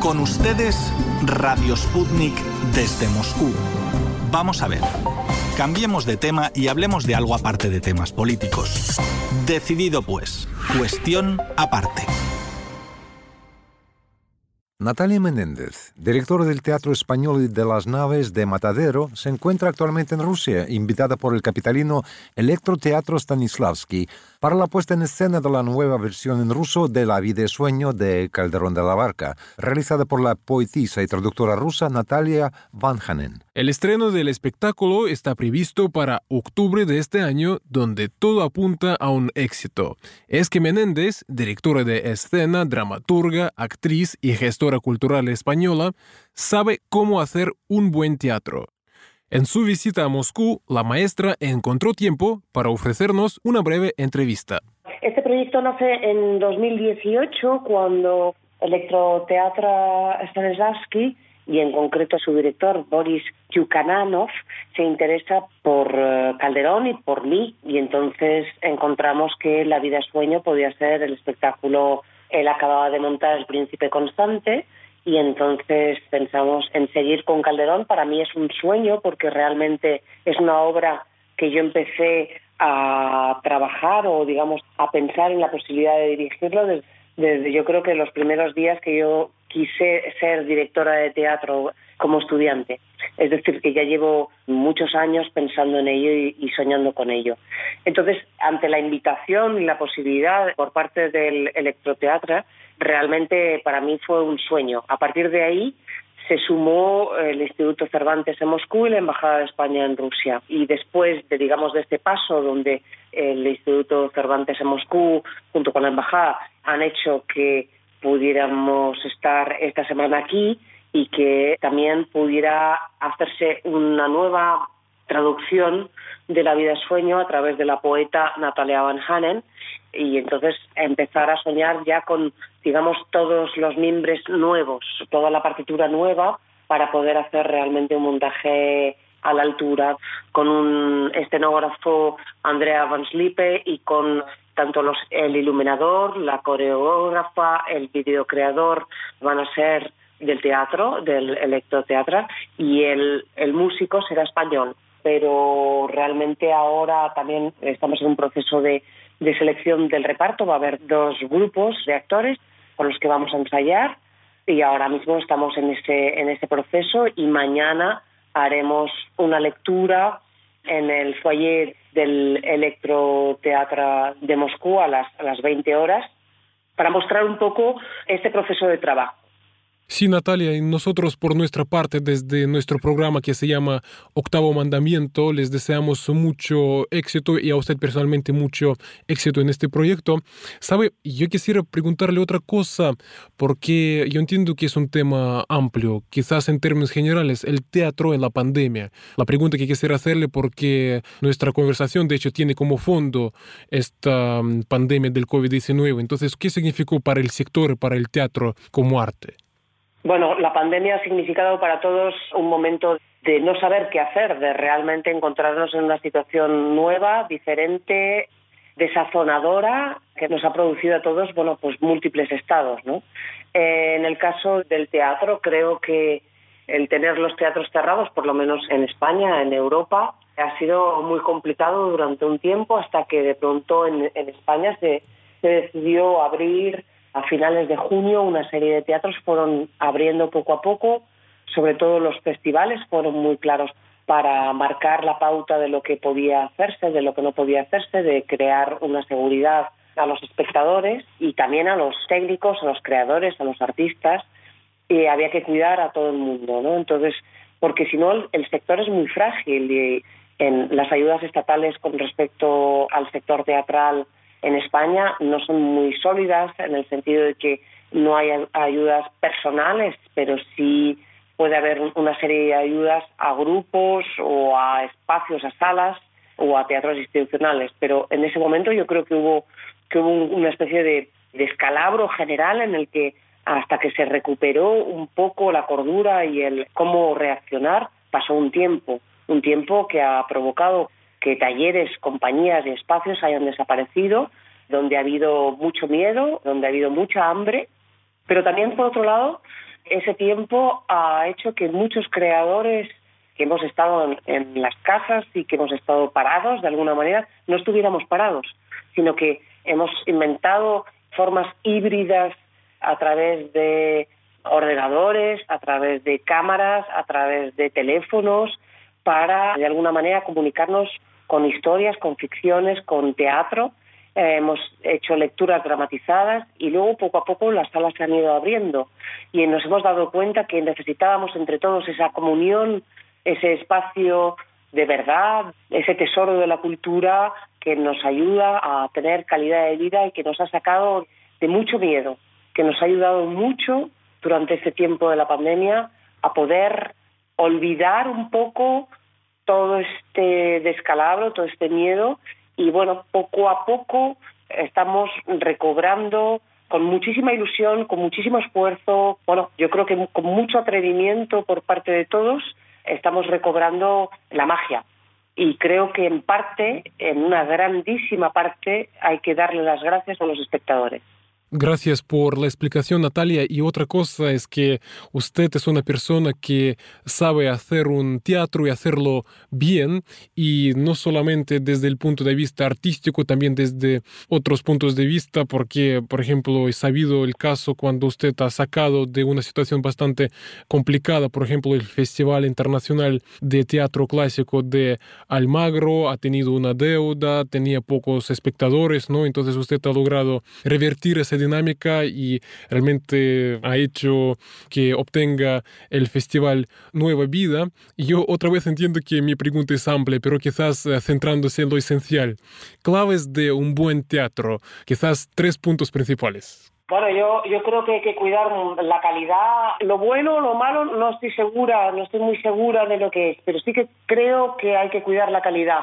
Con ustedes, Radio Sputnik desde Moscú. Vamos a ver. Cambiemos de tema y hablemos de algo aparte de temas políticos. Decidido pues. Cuestión aparte. Natalia Menéndez, directora del Teatro Español de las Naves de Matadero, se encuentra actualmente en Rusia, invitada por el capitalino Electroteatro Stanislavski para la puesta en escena de la nueva versión en ruso de La vida y sueño de Calderón de la Barca, realizada por la poetisa y traductora rusa Natalia Vanhanen. El estreno del espectáculo está previsto para octubre de este año, donde todo apunta a un éxito. Es que Menéndez, directora de escena, dramaturga, actriz y gestora cultural española, sabe cómo hacer un buen teatro. En su visita a Moscú, la maestra encontró tiempo para ofrecernos una breve entrevista. Este proyecto nace en 2018 cuando Electroteatro Stanislavski y en concreto su director Boris Yukananov se interesa por eh, Calderón y por mí y entonces encontramos que La vida es sueño podía ser el espectáculo. Él acababa de montar El Príncipe Constante y entonces pensamos en seguir con Calderón. Para mí es un sueño porque realmente es una obra que yo empecé a trabajar o digamos a pensar en la posibilidad de dirigirlo desde, yo creo que los primeros días que yo quise ser directora de teatro como estudiante. Es decir, que ya llevo muchos años pensando en ello y, y, soñando con ello. Entonces, ante la invitación y la posibilidad por parte del electroteatro, realmente para mí fue un sueño. A partir de ahí se sumó el Instituto Cervantes en Moscú y la Embajada de España en Rusia. Y después de, digamos, de este paso donde el Instituto Cervantes en Moscú, junto con la Embajada, han hecho que pudiéramos estar esta semana aquí y que también pudiera hacerse una nueva traducción de La vida sueño a través de la poeta Natalia Van Hanen y entonces empezar a soñar ya con, digamos, todos los mimbres nuevos, toda la partitura nueva para poder hacer realmente un montaje a la altura con un escenógrafo Andrea Van Slipe y con tanto los, el iluminador, la coreógrafa, el videocreador van a ser del teatro, del electroteatro y el, el músico será español pero realmente ahora también estamos en un proceso de, de selección del reparto. Va a haber dos grupos de actores con los que vamos a ensayar y ahora mismo estamos en ese, en ese proceso y mañana haremos una lectura en el foyer del Electroteatro de Moscú a las, a las 20 horas para mostrar un poco este proceso de trabajo. Sí, Natalia, y nosotros por nuestra parte, desde nuestro programa que se llama Octavo Mandamiento, les deseamos mucho éxito y a usted personalmente mucho éxito en este proyecto. Sabe, yo quisiera preguntarle otra cosa, porque yo entiendo que es un tema amplio, quizás en términos generales, el teatro en la pandemia. La pregunta que quisiera hacerle, porque nuestra conversación de hecho tiene como fondo esta mm, pandemia del COVID-19, entonces, ¿qué significó para el sector, para el teatro como arte? Bueno, la pandemia ha significado para todos un momento de no saber qué hacer, de realmente encontrarnos en una situación nueva, diferente, desazonadora, que nos ha producido a todos, bueno, pues múltiples estados, ¿no? Eh, en el caso del teatro, creo que el tener los teatros cerrados, por lo menos en España, en Europa, ha sido muy complicado durante un tiempo hasta que de pronto en, en España se, se decidió abrir a finales de junio una serie de teatros fueron abriendo poco a poco, sobre todo los festivales fueron muy claros para marcar la pauta de lo que podía hacerse, de lo que no podía hacerse, de crear una seguridad a los espectadores y también a los técnicos, a los creadores, a los artistas, y había que cuidar a todo el mundo, ¿no? Entonces, porque si no el sector es muy frágil y en las ayudas estatales con respecto al sector teatral en España no son muy sólidas en el sentido de que no hay ayudas personales, pero sí puede haber una serie de ayudas a grupos o a espacios, a salas o a teatros institucionales. Pero en ese momento yo creo que hubo, que hubo una especie de descalabro general en el que hasta que se recuperó un poco la cordura y el cómo reaccionar, pasó un tiempo, un tiempo que ha provocado que talleres, compañías y espacios hayan desaparecido, donde ha habido mucho miedo, donde ha habido mucha hambre, pero también, por otro lado, ese tiempo ha hecho que muchos creadores que hemos estado en, las casas y que hemos estado parados de alguna manera, no estuviéramos parados, sino que hemos inventado formas híbridas a través de ordenadores, a través de cámaras, a través de teléfonos, para de alguna manera comunicarnos con historias, con ficciones, con teatro. Eh, hemos hecho lecturas dramatizadas y luego poco a poco las salas se han ido abriendo y nos hemos dado cuenta que necesitábamos entre todos esa comunión, ese espacio de verdad, ese tesoro de la cultura que nos ayuda a tener calidad de vida y que nos ha sacado de mucho miedo, que nos ha ayudado mucho durante este tiempo de la pandemia a poder olvidar un poco todo este descalabro, todo este miedo y bueno, poco a poco estamos recobrando con muchísima ilusión, con muchísimo esfuerzo, bueno, yo creo que con mucho atrevimiento por parte de todos, estamos recobrando la magia. Y creo que en parte, en una grandísima parte, hay que darle las gracias a los espectadores. Gracias por la explicación, Natalia. Y otra cosa es que usted es una persona que sabe hacer un teatro y hacerlo bien, y no solamente desde el punto de vista artístico, también desde otros puntos de vista, porque, por ejemplo, he sabido el caso cuando usted ha sacado de una situación bastante complicada, por ejemplo, el Festival Internacional de Teatro Clásico de Almagro ha tenido una deuda, tenía pocos espectadores, ¿no? Entonces usted ha logrado revertir ese dinámica y realmente ha hecho que obtenga el festival nueva vida. Y yo otra vez entiendo que mi pregunta es amplia, pero quizás eh, centrándose en lo esencial. Claves de un buen teatro, quizás tres puntos principales. Bueno, yo, yo creo que hay que cuidar la calidad. Lo bueno, lo malo, no estoy segura, no estoy muy segura de lo que es, pero sí que creo que hay que cuidar la calidad.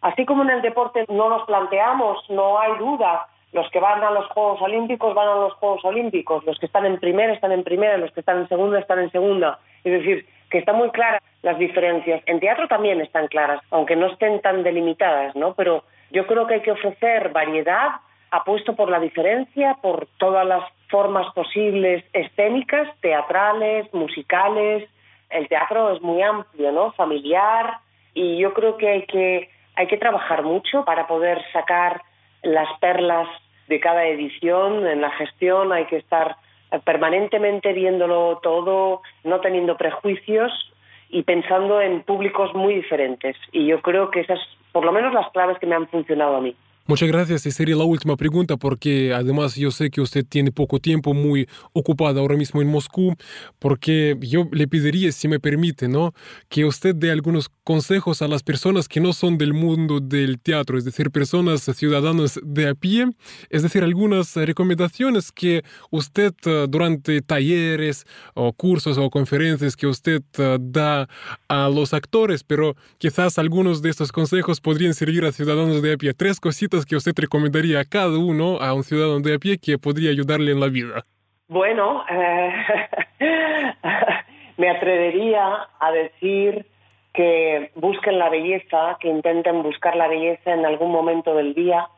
Así como en el deporte no nos planteamos, no hay duda los que van a los Juegos Olímpicos van a los Juegos Olímpicos, los que están en primera están en primera, los que están en segunda están en segunda. Es decir, que están muy claras las diferencias. En teatro también están claras, aunque no estén tan delimitadas, ¿no? Pero yo creo que hay que ofrecer variedad, apuesto por la diferencia, por todas las formas posibles escénicas, teatrales, musicales. El teatro es muy amplio, ¿no? Familiar y yo creo que hay que hay que trabajar mucho para poder sacar las perlas de cada edición, en la gestión hay que estar permanentemente viéndolo todo, no teniendo prejuicios y pensando en públicos muy diferentes. Y yo creo que esas, por lo menos las claves que me han funcionado a mí. Muchas gracias. Y sería la última pregunta porque además yo sé que usted tiene poco tiempo, muy ocupado ahora mismo en Moscú, porque yo le pediría, si me permite, ¿no? Que usted dé algunos consejos a las personas que no son del mundo del teatro, es decir, personas ciudadanas de a pie, es decir, algunas recomendaciones que usted eh, durante talleres o cursos o conferencias que usted eh, da a los actores, pero quizás algunos de estos consejos podrían servir a ciudadanos de a pie. Tres cositas que usted recomendaría a cada uno, a un ciudadano de a pie, que podría ayudarle en la vida? Bueno, eh, me atrevería a decir que busquen la belleza, que intenten buscar la belleza en algún momento del día,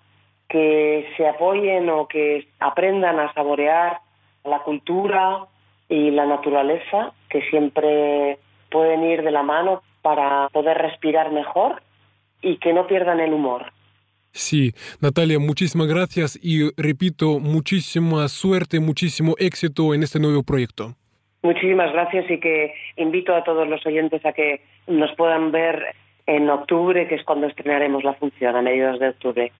que se apoyen o que aprendan a saborear la cultura y la naturaleza, que siempre pueden ir de la mano para poder respirar mejor y que no pierdan el humor. Sí, Natalia, muchísimas gracias y repito, muchísima suerte, muchísimo éxito en este nuevo proyecto. Muchísimas gracias y que invito a todos los oyentes a que nos puedan ver en octubre, que es cuando estrenaremos la función, a mediados de octubre.